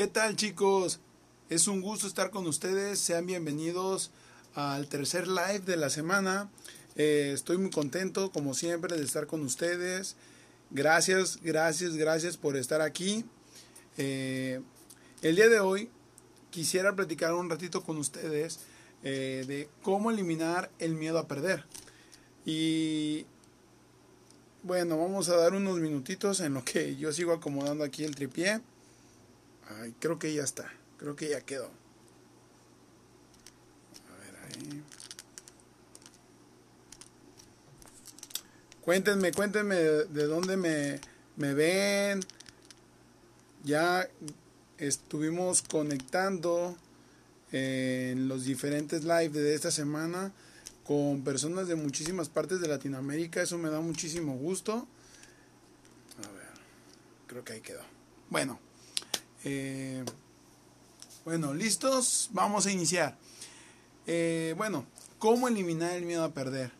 ¿Qué tal chicos? Es un gusto estar con ustedes. Sean bienvenidos al tercer live de la semana. Eh, estoy muy contento, como siempre, de estar con ustedes. Gracias, gracias, gracias por estar aquí. Eh, el día de hoy quisiera platicar un ratito con ustedes eh, de cómo eliminar el miedo a perder. Y bueno, vamos a dar unos minutitos en lo que yo sigo acomodando aquí el tripié. Ay, creo que ya está. Creo que ya quedó. A ver ahí. Cuéntenme, cuéntenme de, dónde me, me ven. Ya estuvimos conectando en los diferentes live de esta semana con personas de muchísimas partes de Latinoamérica. Eso me da muchísimo gusto. A ver, creo que ahí quedó. Bueno, eh, bueno, listos, vamos a iniciar. Eh, bueno, ¿cómo eliminar el miedo a perder?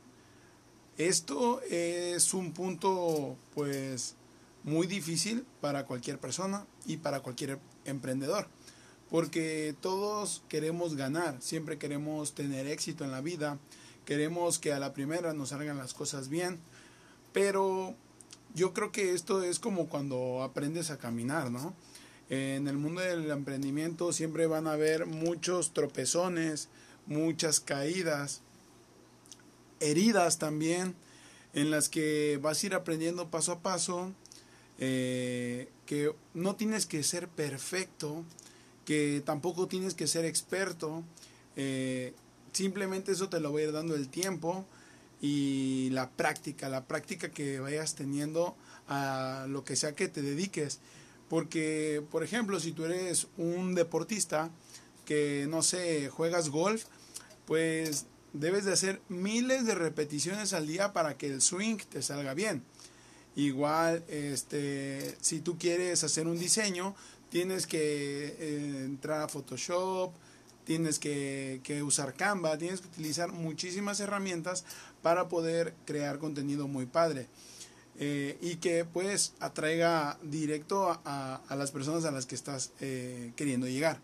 Esto es un punto pues muy difícil para cualquier persona y para cualquier emprendedor, porque todos queremos ganar, siempre queremos tener éxito en la vida, queremos que a la primera nos salgan las cosas bien, pero yo creo que esto es como cuando aprendes a caminar, ¿no? En el mundo del emprendimiento siempre van a haber muchos tropezones, muchas caídas, heridas también, en las que vas a ir aprendiendo paso a paso, eh, que no tienes que ser perfecto, que tampoco tienes que ser experto, eh, simplemente eso te lo va a ir dando el tiempo y la práctica, la práctica que vayas teniendo a lo que sea que te dediques. Porque, por ejemplo, si tú eres un deportista que, no sé, juegas golf, pues debes de hacer miles de repeticiones al día para que el swing te salga bien. Igual, este, si tú quieres hacer un diseño, tienes que eh, entrar a Photoshop, tienes que, que, usar Canva, tienes que utilizar muchísimas herramientas para poder crear contenido muy padre. Eh, y que pues atraiga directo a, las personas a las que estás eh, queriendo llegar.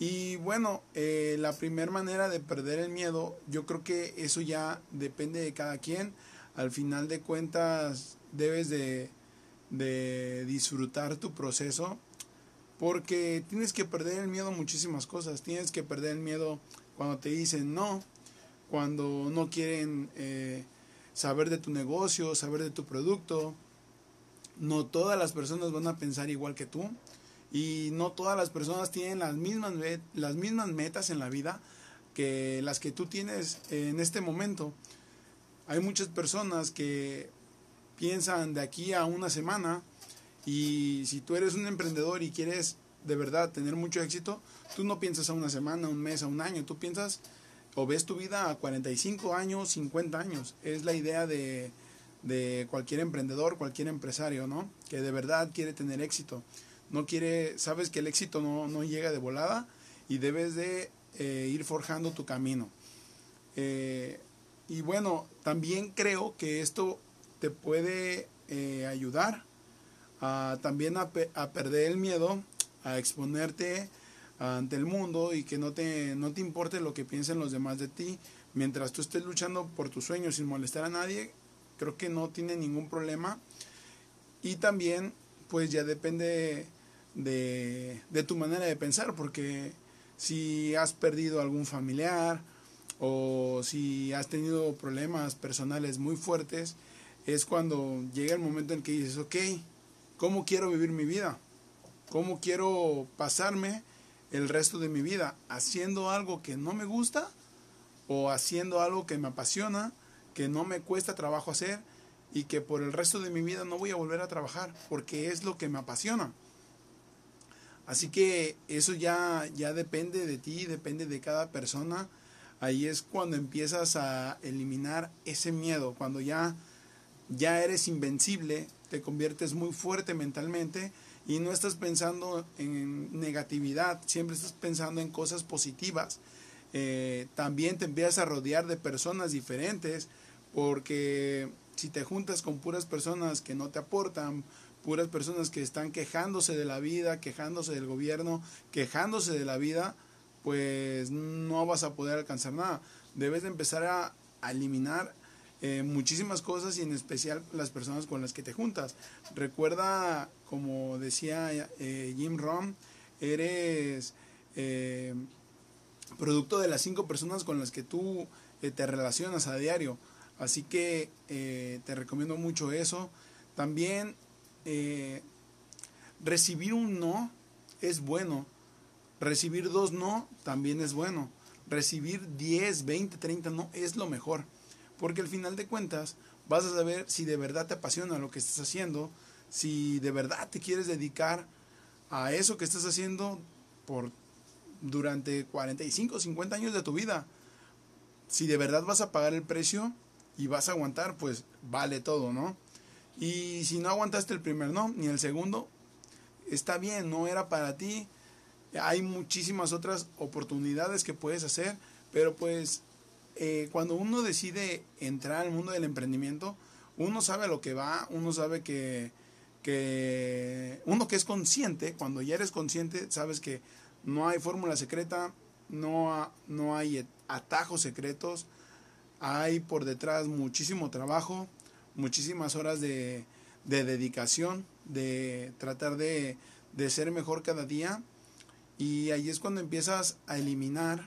Y bueno, eh, la primera manera de perder el miedo, yo creo que eso ya depende de cada quien. Al final de cuentas, debes de, disfrutar tu proceso porque tienes que perder el miedo a muchísimas cosas. Tienes que perder el miedo cuando te dicen no, cuando no quieren saber de tu negocio, saber de tu producto. No todas las personas van a pensar igual que tú y no todas las personas tienen las mismas, las mismas metas en la vida que las que tú tienes en este momento. Hay muchas personas que piensan de aquí a una semana y si tú eres un emprendedor y quieres de verdad tener mucho éxito, tú no piensas a una semana, un mes, a un año, tú piensas o ves tu vida a 45 años, 50 años. Es la idea de, cualquier emprendedor, cualquier empresario, ¿no? Que de verdad quiere tener éxito. No quiere, sabes que el éxito no, llega de volada y debes de eh, ir forjando tu camino. Eh, y bueno, también creo que esto te puede eh, ayudar a, también a, a perder el miedo, a exponerte ante el mundo y que no te, no te importe lo que piensen los demás de ti. Mientras tú estés luchando por tus sueños sin molestar a nadie, creo que no tiene ningún problema. Y también, pues ya depende de, de tu manera de pensar, porque si has perdido algún familiar o si has tenido problemas personales muy fuertes, es cuando llega el momento en que dices, ok, ¿cómo quiero vivir mi vida? ¿Cómo quiero pasarme el resto de mi vida haciendo algo que no me gusta o haciendo algo que me apasiona, que no me cuesta trabajo hacer y que por el resto de mi vida no voy a volver a trabajar porque es lo que me apasiona. Así que eso ya, ya depende de ti, depende de cada persona. Ahí es cuando empiezas a eliminar ese miedo, cuando ya, ya eres invencible, te conviertes muy fuerte mentalmente y no estás pensando en negatividad, siempre estás pensando en cosas positivas. Eh, también te empiezas a rodear de personas diferentes, porque si te juntas con puras personas que no te aportan, puras personas que están quejándose de la vida, quejándose del gobierno, quejándose de la vida, pues no vas a poder alcanzar nada. Debes de empezar a, eliminar eh, muchísimas cosas y en especial las personas con las que te juntas. Recuerda, como decía eh, Jim Rom, eres eh, producto de las cinco personas con las que tú te relacionas a diario. Así que te recomiendo mucho eso. También recibir un no es bueno. Recibir dos no también es bueno. Recibir 10, 20, 30 no es lo mejor. Porque al final de cuentas vas a saber si de verdad te apasiona lo que estás haciendo, si de verdad te quieres dedicar a eso que estás haciendo por durante 45, 50 años de tu vida. Si de verdad vas a pagar el precio y vas a aguantar, pues vale todo, ¿no? Y si no aguantaste el primer no, ni el segundo, está bien, no era para ti. Hay muchísimas otras oportunidades que puedes hacer, pero pues eh, cuando uno decide entrar al mundo del emprendimiento, uno sabe a lo que va, uno sabe que, que uno que es consciente, cuando ya eres consciente, sabes que no hay fórmula secreta, no, no hay atajos secretos, hay por detrás muchísimo trabajo, muchísimas horas de, de dedicación, de tratar de, de ser mejor cada día. Y ahí es cuando empiezas a eliminar,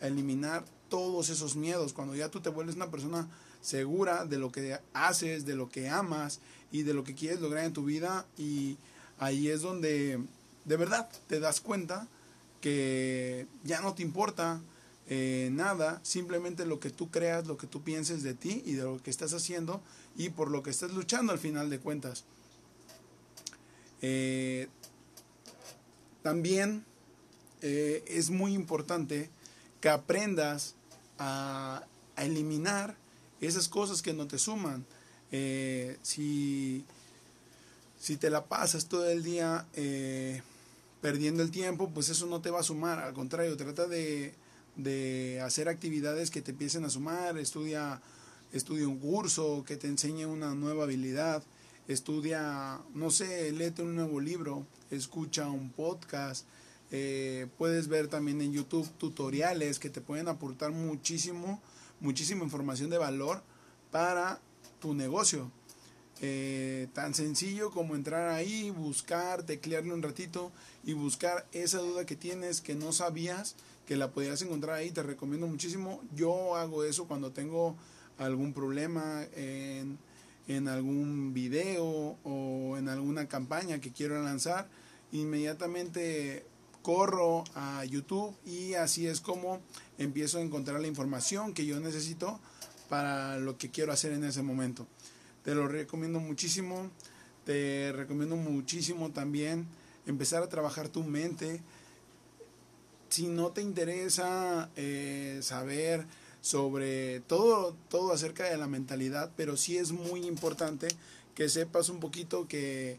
a eliminar todos esos miedos. Cuando ya tú te vuelves una persona segura de lo que haces, de lo que amas y de lo que quieres lograr en tu vida. Y ahí es donde de verdad te das cuenta que ya no te importa eh, nada, simplemente lo que tú creas, lo que tú pienses de ti y de lo que estás haciendo y por lo que estás luchando al final de cuentas. Eh, también eh, es muy importante que aprendas a, eliminar esas cosas que no te suman. Eh, si, si te la pasas todo el día perdiendo el tiempo, pues eso no te va a sumar. Al contrario, trata de, de hacer actividades que te empiecen a sumar. Estudia, estudia un curso que te enseñe una nueva habilidad estudia, no sé, léete un nuevo libro, escucha un podcast, eh, puedes ver también en YouTube tutoriales que te pueden aportar muchísimo, muchísima información de valor para tu negocio. Eh, tan sencillo como entrar ahí, buscar, teclearle un ratito y buscar esa duda que tienes que no sabías que la podías encontrar ahí. Te recomiendo muchísimo. Yo hago eso cuando tengo algún problema en en algún video o en alguna campaña que quiero lanzar, inmediatamente corro a YouTube y así es como empiezo a encontrar la información que yo necesito para lo que quiero hacer en ese momento. Te lo recomiendo muchísimo, te recomiendo muchísimo también empezar a trabajar tu mente. Si no te interesa eh, saber sobre todo, todo acerca de la mentalidad, pero sí es muy importante que sepas un poquito que,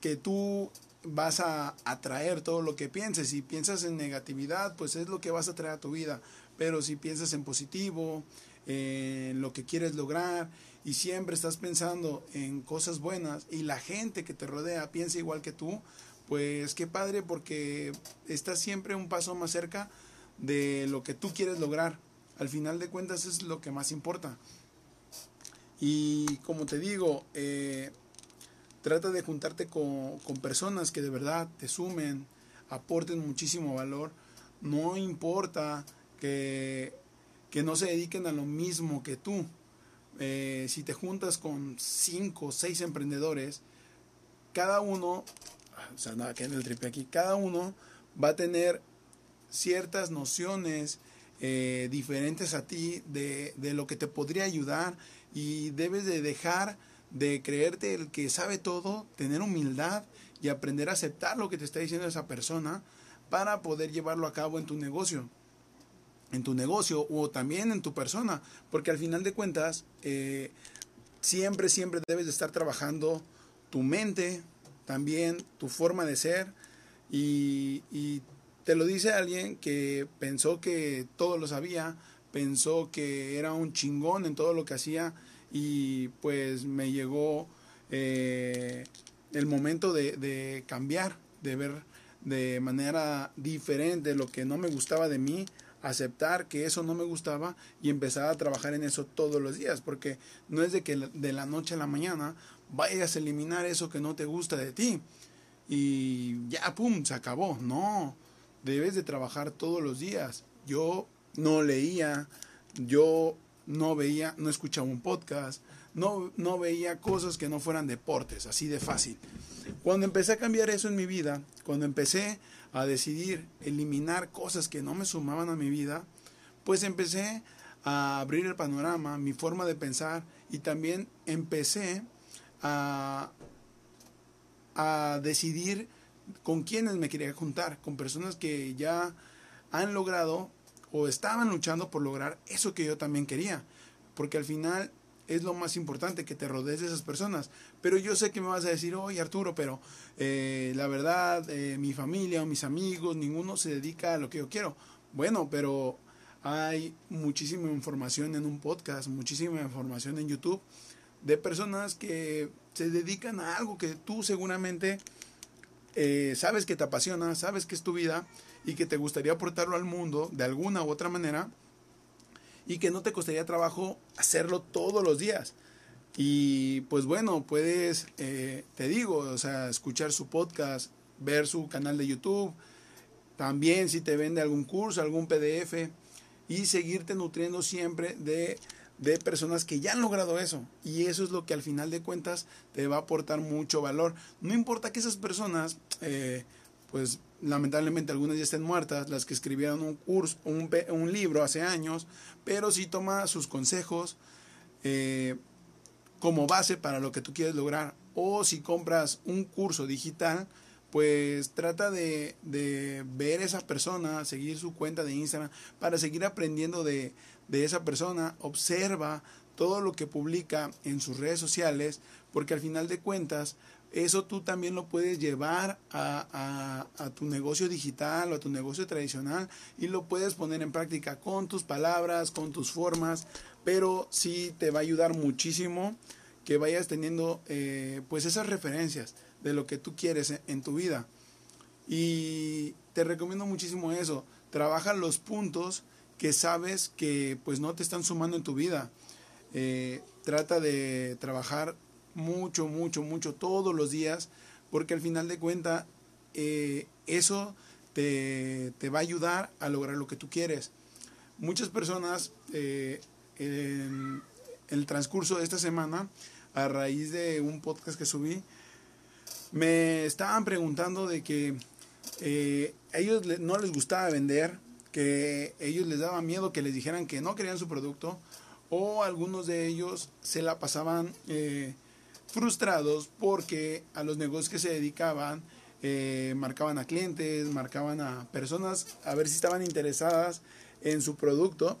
que tú vas a atraer todo lo que pienses. Si piensas en negatividad, pues es lo que vas a traer a tu vida. Pero si piensas en positivo, en lo que quieres lograr y siempre estás pensando en cosas buenas y la gente que te rodea piensa igual que tú, pues qué padre porque estás siempre un paso más cerca de lo que tú quieres lograr. Al final de cuentas es lo que más importa. Y como te digo, eh, trata de juntarte con, personas que de verdad te sumen, aporten muchísimo valor. No importa que, que no se dediquen a lo mismo que tú. Eh, si te juntas con cinco o seis emprendedores, cada uno, o sea, nada que en el triple aquí, cada uno va a tener ciertas nociones eh, diferentes a ti de, de, lo que te podría ayudar y debes de dejar de creerte el que sabe todo, tener humildad y aprender a aceptar lo que te está diciendo esa persona para poder llevarlo a cabo en tu negocio en tu negocio o también en tu persona. Porque al final de cuentas eh, siempre siempre debes de estar trabajando tu mente también tu forma de ser. Y, y te lo dice alguien que pensó que todo lo sabía, pensó que era un chingón en todo lo que hacía y pues me llegó eh, el momento de, de cambiar, de ver de manera diferente lo que no me gustaba de mí, aceptar que eso no me gustaba y empezar a trabajar en eso todos los días, porque no es de que de la noche a la mañana vayas a eliminar eso que no te gusta de ti y ya, ¡pum!, se acabó. No, debes de trabajar todos los días. Yo no leía, yo no veía, no escuchaba un podcast, no, no veía cosas que no fueran deportes, así de fácil. Cuando empecé a cambiar eso en mi vida, cuando empecé a decidir eliminar cosas que no me sumaban a mi vida, pues empecé a abrir el panorama, mi forma de pensar y también empecé a, a decidir con quiénes me quería juntar, con personas que ya han logrado o estaban luchando por lograr eso que yo también quería. Porque al final es lo más importante, que te rodees de esas personas. Pero yo sé que me vas a decir, oye Arturo, pero eh, la verdad, eh, mi familia o mis amigos, ninguno se dedica a lo que yo quiero. Bueno, pero hay muchísima información en un podcast, muchísima información en YouTube de personas que se dedican a algo que tú seguramente eh, sabes que te apasiona, sabes que es tu vida y que te gustaría aportarlo al mundo de alguna u otra manera y que no te costaría trabajo hacerlo todos los días. Y pues bueno, puedes, eh, te digo, o sea, escuchar su podcast, ver su canal de YouTube, también si te vende algún curso, algún PDF y seguirte nutriendo siempre de, de personas que ya han logrado eso. Y eso es lo que al final de cuentas te va a aportar mucho valor. No importa que esas personas, eh, pues lamentablemente algunas ya estén muertas, las que escribieron un curso, un, un libro hace años, pero si toma sus consejos eh, como base para lo que tú quieres lograr. O si compras un curso digital, pues trata de, de ver esa persona, seguir su cuenta de Instagram para seguir aprendiendo de, de esa persona. Observa todo lo que publica en sus redes sociales, porque al final de cuentas eso tú también lo puedes llevar a, tu negocio digital o a tu negocio tradicional y lo puedes poner en práctica con tus palabras, con tus formas, pero sí te va a ayudar muchísimo que vayas teniendo eh, pues esas referencias de lo que tú quieres en, tu vida. Y te recomiendo muchísimo eso. Trabaja los puntos que sabes que pues no te están sumando en tu vida. Eh, trata de trabajar mucho, mucho, mucho todos los días, porque al final de cuentas eh, eso te, va a ayudar a lograr lo que tú quieres. Muchas personas eh, en el transcurso de esta semana, a raíz de un podcast que subí, me estaban preguntando de que eh, a ellos no les gustaba vender, que ellos les daba miedo que les dijeran que no querían su producto, o algunos de ellos se la pasaban frustrados porque a los negocios que se dedicaban eh, marcaban a clientes, marcaban a personas a ver si estaban interesadas en su producto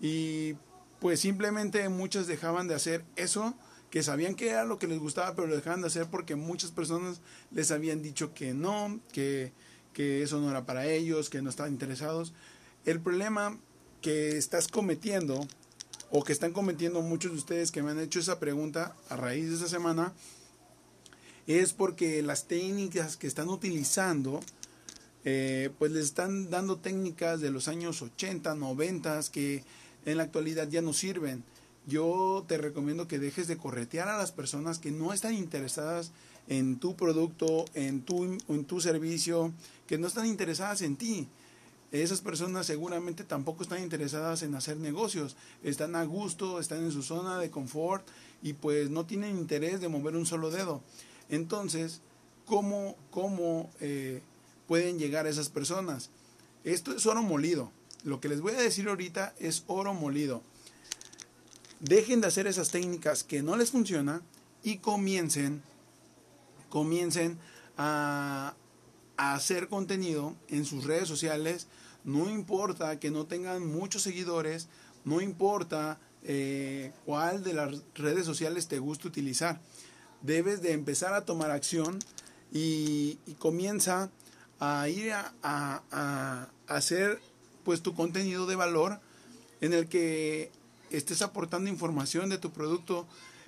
y pues simplemente muchas dejaban de hacer eso que sabían que era lo que les gustaba pero lo dejaban de hacer porque muchas personas les habían dicho que no, que, que eso no era para ellos, que no estaban interesados. El problema que estás cometiendo o que están cometiendo muchos de ustedes que me han hecho esa pregunta a raíz de esta semana, es porque las técnicas que están utilizando, eh, pues les están dando técnicas de los años 80, 90 que en la actualidad ya no sirven. Yo te recomiendo que dejes de corretear a las personas que no están interesadas en tu producto, en tu, en tu servicio, que no están interesadas en ti esas personas seguramente tampoco están interesadas en hacer negocios, están a gusto, están en su zona de confort y pues no tienen interés de mover un solo dedo. Entonces, ¿cómo, cómo eh, pueden llegar a esas personas? Esto es oro molido. Lo que les voy a decir ahorita es oro molido. Dejen de hacer esas técnicas que no les funcionan y comiencen, comiencen a, a hacer contenido en sus redes sociales, no importa que no tengan muchos seguidores, no importa eh, cuál de las redes sociales te gusta utilizar. Debes de empezar a tomar acción y, comienza a ir a, hacer pues tu contenido de valor en el que estés aportando información de tu producto,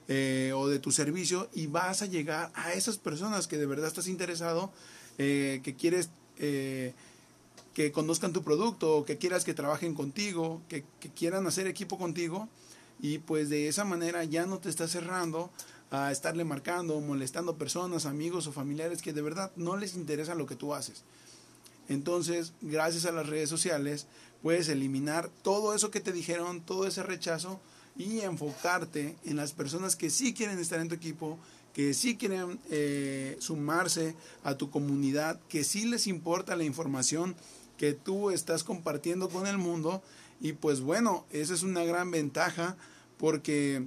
eh, o de tu servicio y vas a llegar a esas personas que de verdad estás interesado, eh, que quieres eh, que conozcan tu producto, que quieras que trabajen contigo, que, que quieran hacer equipo contigo y pues de esa manera ya no te estás cerrando a estarle marcando, molestando personas, amigos o familiares que de verdad no les interesa lo que tú haces. Entonces, gracias a las redes sociales, puedes eliminar todo eso que te dijeron, todo ese rechazo y enfocarte en las personas que sí quieren estar en tu equipo, que sí quieren eh, sumarse a tu comunidad, que sí les importa la información que tú estás compartiendo con el mundo. Y pues bueno, esa es una gran ventaja porque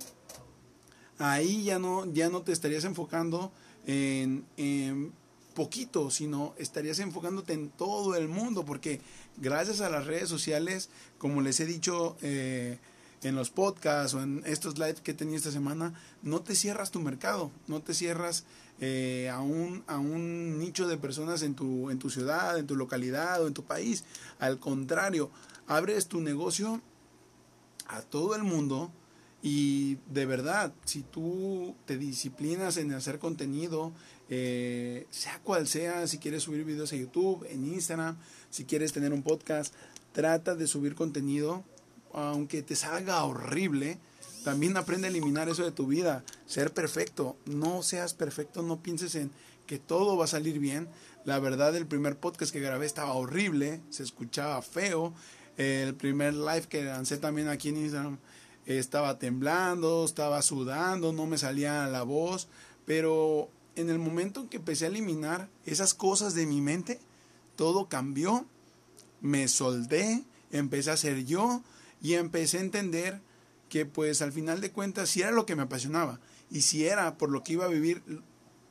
ahí ya no, ya no te estarías enfocando en, en poquito, sino estarías enfocándote en todo el mundo, porque gracias a las redes sociales, como les he dicho eh, en los podcasts o en estos lives que he tenido esta semana, no te cierras tu mercado, no te cierras eh, a, un, a un nicho de personas en tu, en tu ciudad, en tu localidad o en tu país. Al contrario, abres tu negocio a todo el mundo y de verdad, si tú te disciplinas en hacer contenido, eh, sea cual sea, si quieres subir videos a YouTube, en Instagram, si quieres tener un podcast, trata de subir contenido, aunque te salga horrible, también aprende a eliminar eso de tu vida, ser perfecto, no seas perfecto, no pienses en que todo va a salir bien. La verdad, el primer podcast que grabé estaba horrible, se escuchaba feo. El primer live que lancé también aquí en Instagram estaba temblando, estaba sudando, no me salía la voz, pero en el momento en que empecé a eliminar esas cosas de mi mente, todo cambió, me soldé, empecé a ser yo y empecé a entender que pues al final de cuentas si era lo que me apasionaba y si era por lo que iba a vivir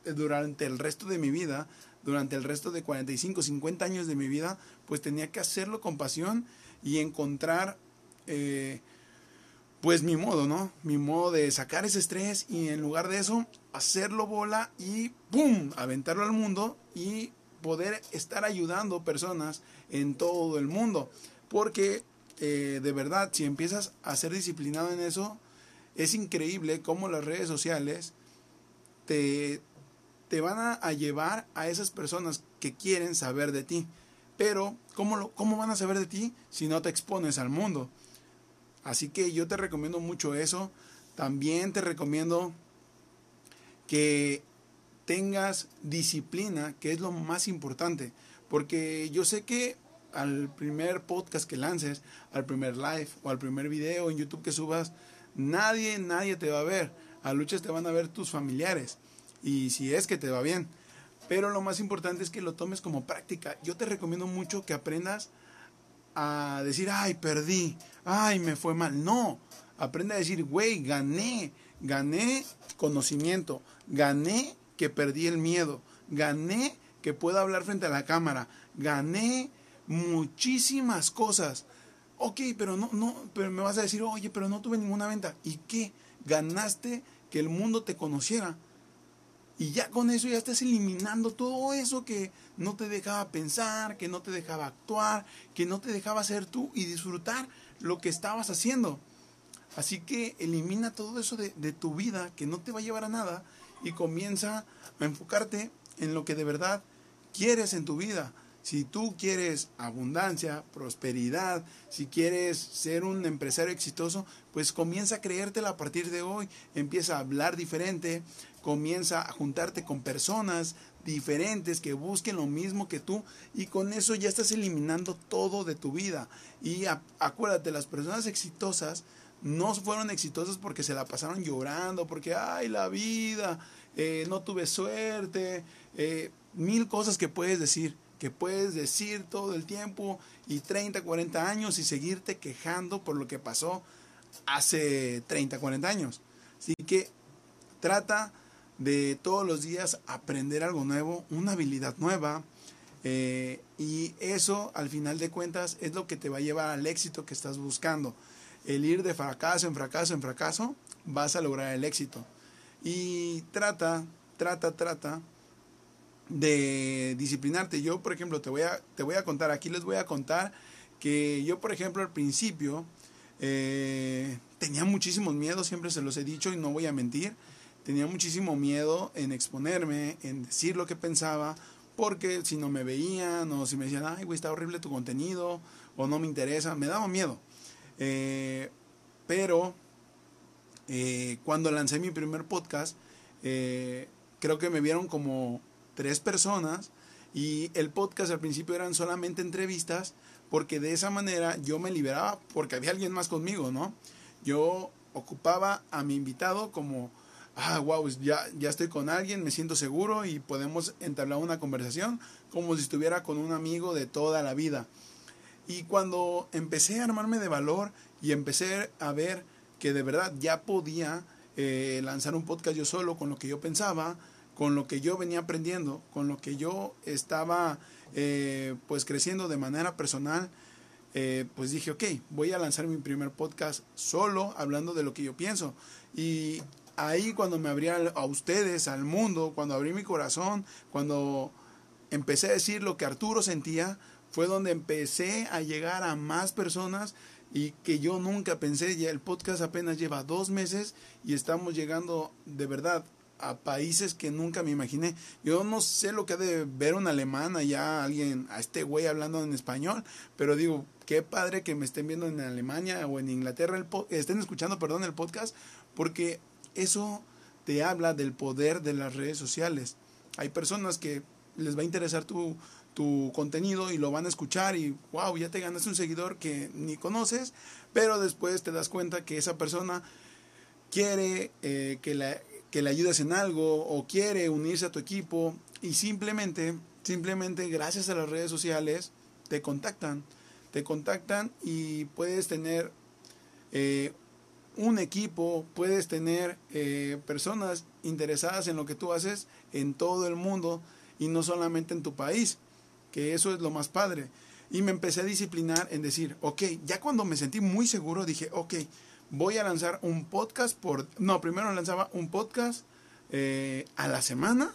durante el resto de mi vida, durante el resto de 45, 50 años de mi vida, pues tenía que hacerlo con pasión y encontrar eh, pues mi modo, ¿no? Mi modo de sacar ese estrés y en lugar de eso, hacerlo bola y ¡pum! aventarlo al mundo y poder estar ayudando personas en todo el mundo. Porque eh, de verdad, si empiezas a ser disciplinado en eso, es increíble cómo las redes sociales te, te van a, a, llevar a esas personas que quieren saber de ti. Pero, ¿cómo, lo, ¿cómo van a saber de ti si no te expones al mundo? Así que yo te recomiendo mucho eso. También te recomiendo que tengas disciplina, que es lo más importante. Porque yo sé que al primer podcast que lances, al primer live o al primer video en YouTube que subas, nadie, nadie te va a ver. A luchas te van a ver tus familiares. Y si es que te va bien. Pero lo más importante es que lo tomes como práctica. Yo te recomiendo mucho que aprendas a decir, ay, perdí, ay, me fue mal. No, aprende a decir, güey, gané, gané conocimiento, gané que perdí el miedo, gané que puedo hablar frente a la cámara, gané muchísimas cosas. Ok, pero no, no, pero me vas a decir, oye, pero no tuve ninguna venta. ¿Y qué? Ganaste que el mundo te conociera. Y ya con eso ya estás eliminando todo eso que no te dejaba pensar, que no te dejaba actuar, que no te dejaba ser tú y disfrutar lo que estabas haciendo. Así que elimina todo eso de, de, tu vida que no te va a llevar a nada y comienza a enfocarte en lo que de verdad quieres en tu vida. Si tú quieres abundancia, prosperidad, si quieres ser un empresario exitoso, pues comienza a creértela a partir de hoy. Empieza a hablar diferente, comienza a juntarte con personas diferentes que busquen lo mismo que tú y con eso ya estás eliminando todo de tu vida. Y acuérdate, las personas exitosas no fueron exitosas porque se la pasaron llorando, porque, ay, la vida, eh, no tuve suerte, eh, mil cosas que puedes decir, que puedes decir todo el tiempo y 30, 40 años y seguirte quejando por lo que pasó hace 30, 40 años. Así que trata de todos los días aprender algo nuevo, una habilidad nueva. Eh, y eso, al final de cuentas, es lo que te va a llevar al éxito que estás buscando. El ir de fracaso en fracaso en fracaso, vas a lograr el éxito. Y trata, trata, trata de disciplinarte. Yo, por ejemplo, te voy a, te voy a contar, aquí les voy a contar que yo, por ejemplo, al principio, eh, tenía muchísimos miedos, siempre se los he dicho y no voy a mentir. Tenía muchísimo miedo en exponerme, en decir lo que pensaba, porque si no me veían o si me decían, ay, güey, está horrible tu contenido o no me interesa, me daba miedo. Eh, pero eh, cuando lancé mi primer podcast, eh, creo que me vieron como tres personas y el podcast al principio eran solamente entrevistas porque de esa manera yo me liberaba porque había alguien más conmigo, ¿no? Yo ocupaba a mi invitado como, ah, wow, ya, ya estoy con alguien, me siento seguro y podemos entablar una conversación como si estuviera con un amigo de toda la vida. Y cuando empecé a armarme de valor y empecé a ver que de verdad ya podía eh, lanzar un podcast yo solo con lo que yo pensaba, con lo que yo venía aprendiendo, con lo que yo estaba eh, pues creciendo de manera personal, eh, pues dije, ok, voy a lanzar mi primer podcast solo, hablando de lo que yo pienso. Y ahí cuando me abrí a ustedes, al mundo, cuando abrí mi corazón, cuando empecé a decir lo que Arturo sentía, fue donde empecé a llegar a más personas y que yo nunca pensé, ya el podcast apenas lleva dos meses y estamos llegando de verdad a países que nunca me imaginé. Yo no sé lo que ha de ver un alemán allá, alguien, a este güey hablando en español, pero digo, qué padre que me estén viendo en Alemania o en Inglaterra, el estén escuchando, perdón, el podcast, porque eso te habla del poder de las redes sociales. Hay personas que les va a interesar tu, tu contenido y lo van a escuchar y wow, ya te ganaste un seguidor que ni conoces, pero después te das cuenta que esa persona quiere eh, que, la, que le ayudes en algo o quiere unirse a tu equipo y simplemente, simplemente gracias a las redes sociales te contactan, te contactan y puedes tener eh, un equipo, puedes tener eh, personas interesadas en lo que tú haces en todo el mundo y no solamente en tu país que eso es lo más padre. Y me empecé a disciplinar en decir, ok, ya cuando me sentí muy seguro, dije, ok, voy a lanzar un podcast por... No, primero lanzaba un podcast eh, a la semana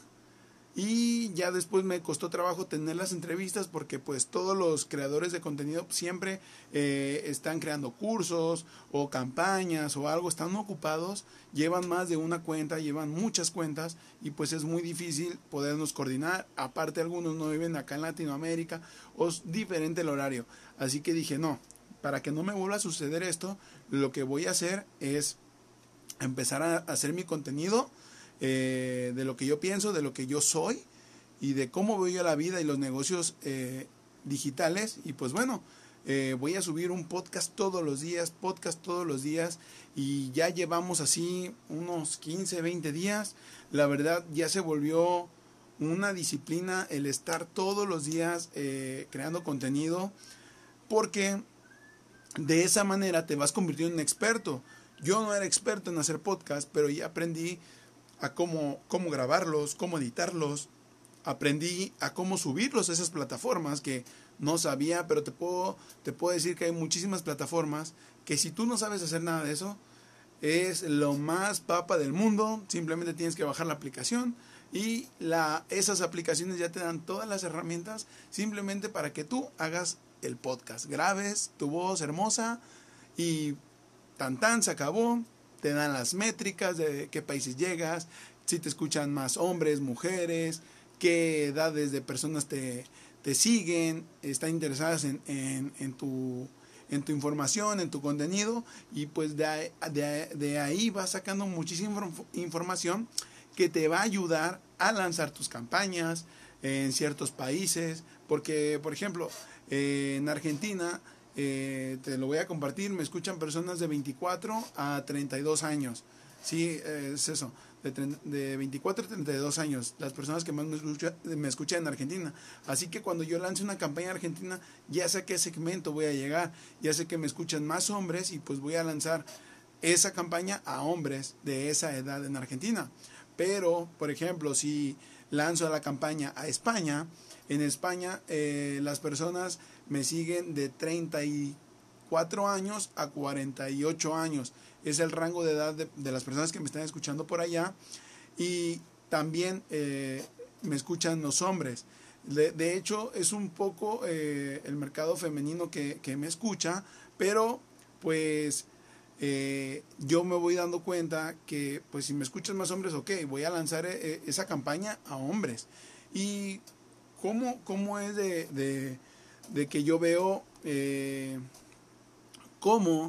y ya después me costó trabajo tener las entrevistas porque pues todos los creadores de contenido siempre eh, están creando cursos o campañas o algo, están ocupados, llevan más de una cuenta, llevan muchas cuentas y pues es muy difícil podernos coordinar. Aparte algunos no viven acá en Latinoamérica o es diferente el horario. Así que dije, no, para que no me vuelva a suceder esto, lo que voy a hacer es empezar a hacer mi contenido eh, de lo que yo pienso, de lo que yo soy y de cómo veo yo la vida y los negocios eh, digitales. Y pues bueno, eh, voy a subir un podcast todos los días, podcast todos los días y ya llevamos así unos 15, 20 días. La verdad ya se volvió una disciplina el estar todos los días creando contenido porque de esa manera te vas convirtiendo en experto. Yo no era experto en hacer podcast, pero ya aprendí a cómo, cómo grabarlos, cómo editarlos. Aprendí a cómo subirlos a esas plataformas que no sabía, pero te puedo, te puedo decir que hay muchísimas plataformas que si tú no sabes hacer nada de eso, es lo más papa del mundo. Simplemente tienes que bajar la aplicación y esas aplicaciones ya te dan todas las herramientas simplemente para que tú hagas el podcast. Grabes tu voz hermosa y tan tan se acabó te dan las métricas de qué países llegas, si te escuchan más hombres, mujeres, qué edades de personas te, te siguen, están interesadas en, en, tu, en tu información, en tu contenido, y pues de, de, de ahí vas sacando muchísima información que te va a ayudar a lanzar tus campañas en ciertos países, porque por ejemplo, en Argentina eh, te lo voy a compartir, me escuchan personas de 24 a 32 años. Sí, eh, es eso, de, de, 24 a 32 años, las personas que más me, me escuchan en Argentina. Así que cuando yo lance una campaña en Argentina, ya sé a qué segmento voy a llegar, ya sé que me escuchan más hombres y pues voy a lanzar esa campaña a hombres de esa edad en Argentina. Pero, por ejemplo, si lanzo la campaña a España, en España eh, las personas me siguen de 34 años a 48 años. Es el rango de edad de, las personas que me están escuchando por allá. Y también eh, me escuchan los hombres. De, hecho, es un poco eh, el mercado femenino que, me escucha, pero pues yo me voy dando cuenta que, pues si me escuchas más hombres, ok, voy a lanzar esa campaña a hombres. Y cómo, cómo es de, de, que yo veo eh, cómo,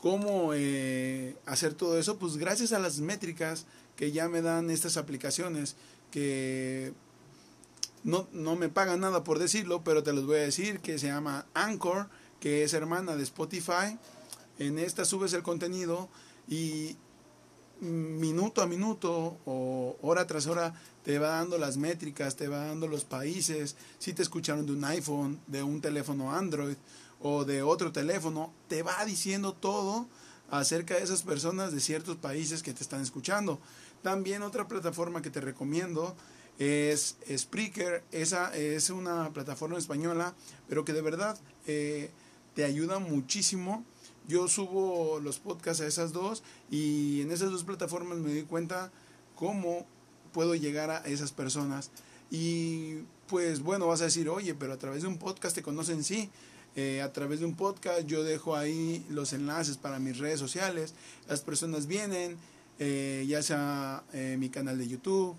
cómo hacer todo eso, pues gracias a las métricas que ya me dan estas aplicaciones que no, no me pagan nada por decirlo, pero te los voy a decir, que se llama Anchor, que es hermana de Spotify. En esta subes el contenido y minuto a minuto o hora tras hora te va dando las métricas, te va dando los países, si te escucharon de un iPhone, de un teléfono Android o de otro teléfono, te va diciendo todo acerca de esas personas de ciertos países que te están escuchando. También otra plataforma que te recomiendo es Spreaker, esa es una plataforma española, pero que de verdad eh, te ayuda muchísimo yo subo los podcasts a esas dos y en esas dos plataformas me doy cuenta cómo puedo llegar a esas personas. Y pues bueno, vas a decir, oye, pero a través de un podcast te conocen, sí. Eh, a través de un podcast yo dejo ahí los enlaces para mis redes sociales. Las personas vienen, eh, ya sea eh, mi canal de YouTube,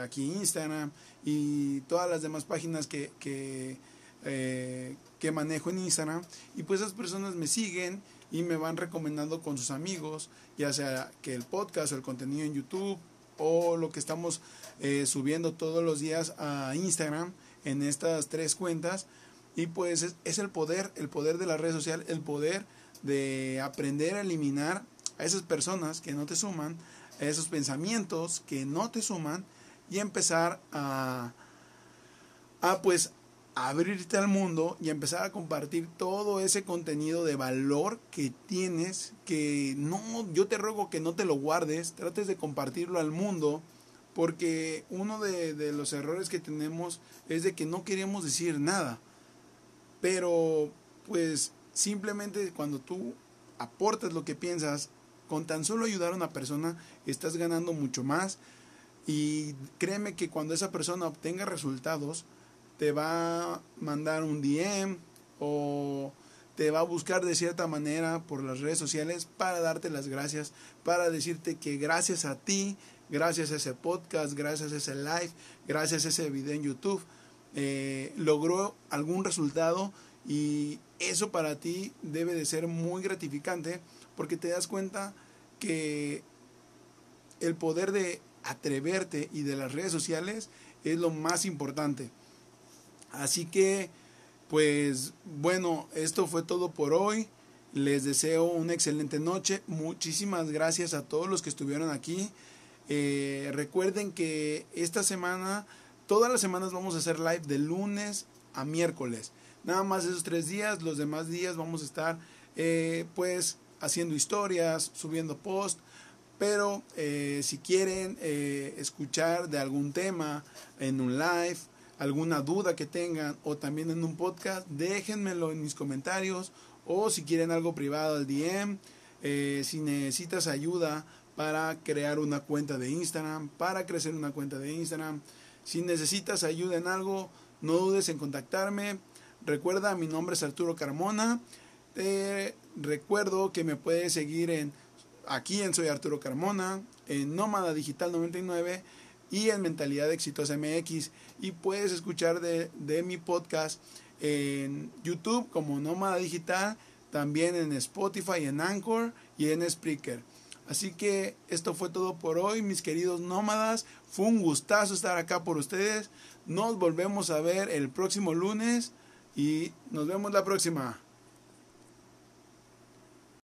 aquí Instagram y todas las demás páginas que, que, que manejo en Instagram. Y pues esas personas me siguen y me van recomendando con sus amigos, ya sea que el podcast o el contenido en YouTube o lo que estamos eh, subiendo todos los días a Instagram en estas tres cuentas. Y pues es, el poder, el poder de la red social, el poder de aprender a eliminar a esas personas que no te suman, a esos pensamientos que no te suman y empezar a, a pues abrirte al mundo y empezar a compartir todo ese contenido de valor que tienes, que no, yo te ruego que no te lo guardes, trates de compartirlo al mundo, porque uno de, los errores que tenemos es de que no queremos decir nada, pero pues simplemente cuando tú aportas lo que piensas, con tan solo ayudar a una persona, estás ganando mucho más. Y créeme que cuando esa persona obtenga resultados, te va a mandar un DM o te va a buscar de cierta manera por las redes sociales para darte las gracias, para decirte que gracias a ti, gracias a ese podcast, gracias a ese live, gracias a ese video en YouTube, eh, logró algún resultado y eso para ti debe de ser muy gratificante porque te das cuenta que el poder de atreverte y de las redes sociales es lo más importante. Así que, pues bueno, esto fue todo por hoy. Les deseo una excelente noche. Muchísimas gracias a todos los que estuvieron aquí. Eh, recuerden que esta semana, todas las semanas vamos a hacer live de lunes a miércoles. Nada más esos tres días, los demás días vamos a estar eh, pues haciendo historias, subiendo posts. Pero eh, si quieren escuchar de algún tema en un live, alguna duda que tengan o también en un podcast, déjenmelo en mis comentarios o si quieren algo privado al DM, eh, si necesitas ayuda para crear una cuenta de Instagram, para crecer una cuenta de Instagram, si necesitas ayuda en algo, no dudes en contactarme. Recuerda, mi nombre es Arturo Carmona. Te recuerdo que me puedes seguir en aquí en Soy Arturo Carmona, en Nómada Digital 99 y en Mentalidad Exitosa MX. Y puedes escuchar de, de mi podcast en YouTube como Nómada Digital, también en Spotify, en Anchor y en Spreaker. Así que esto fue todo por hoy, mis queridos nómadas. Fue un gustazo estar acá por ustedes. Nos volvemos a ver el próximo lunes y nos vemos la próxima.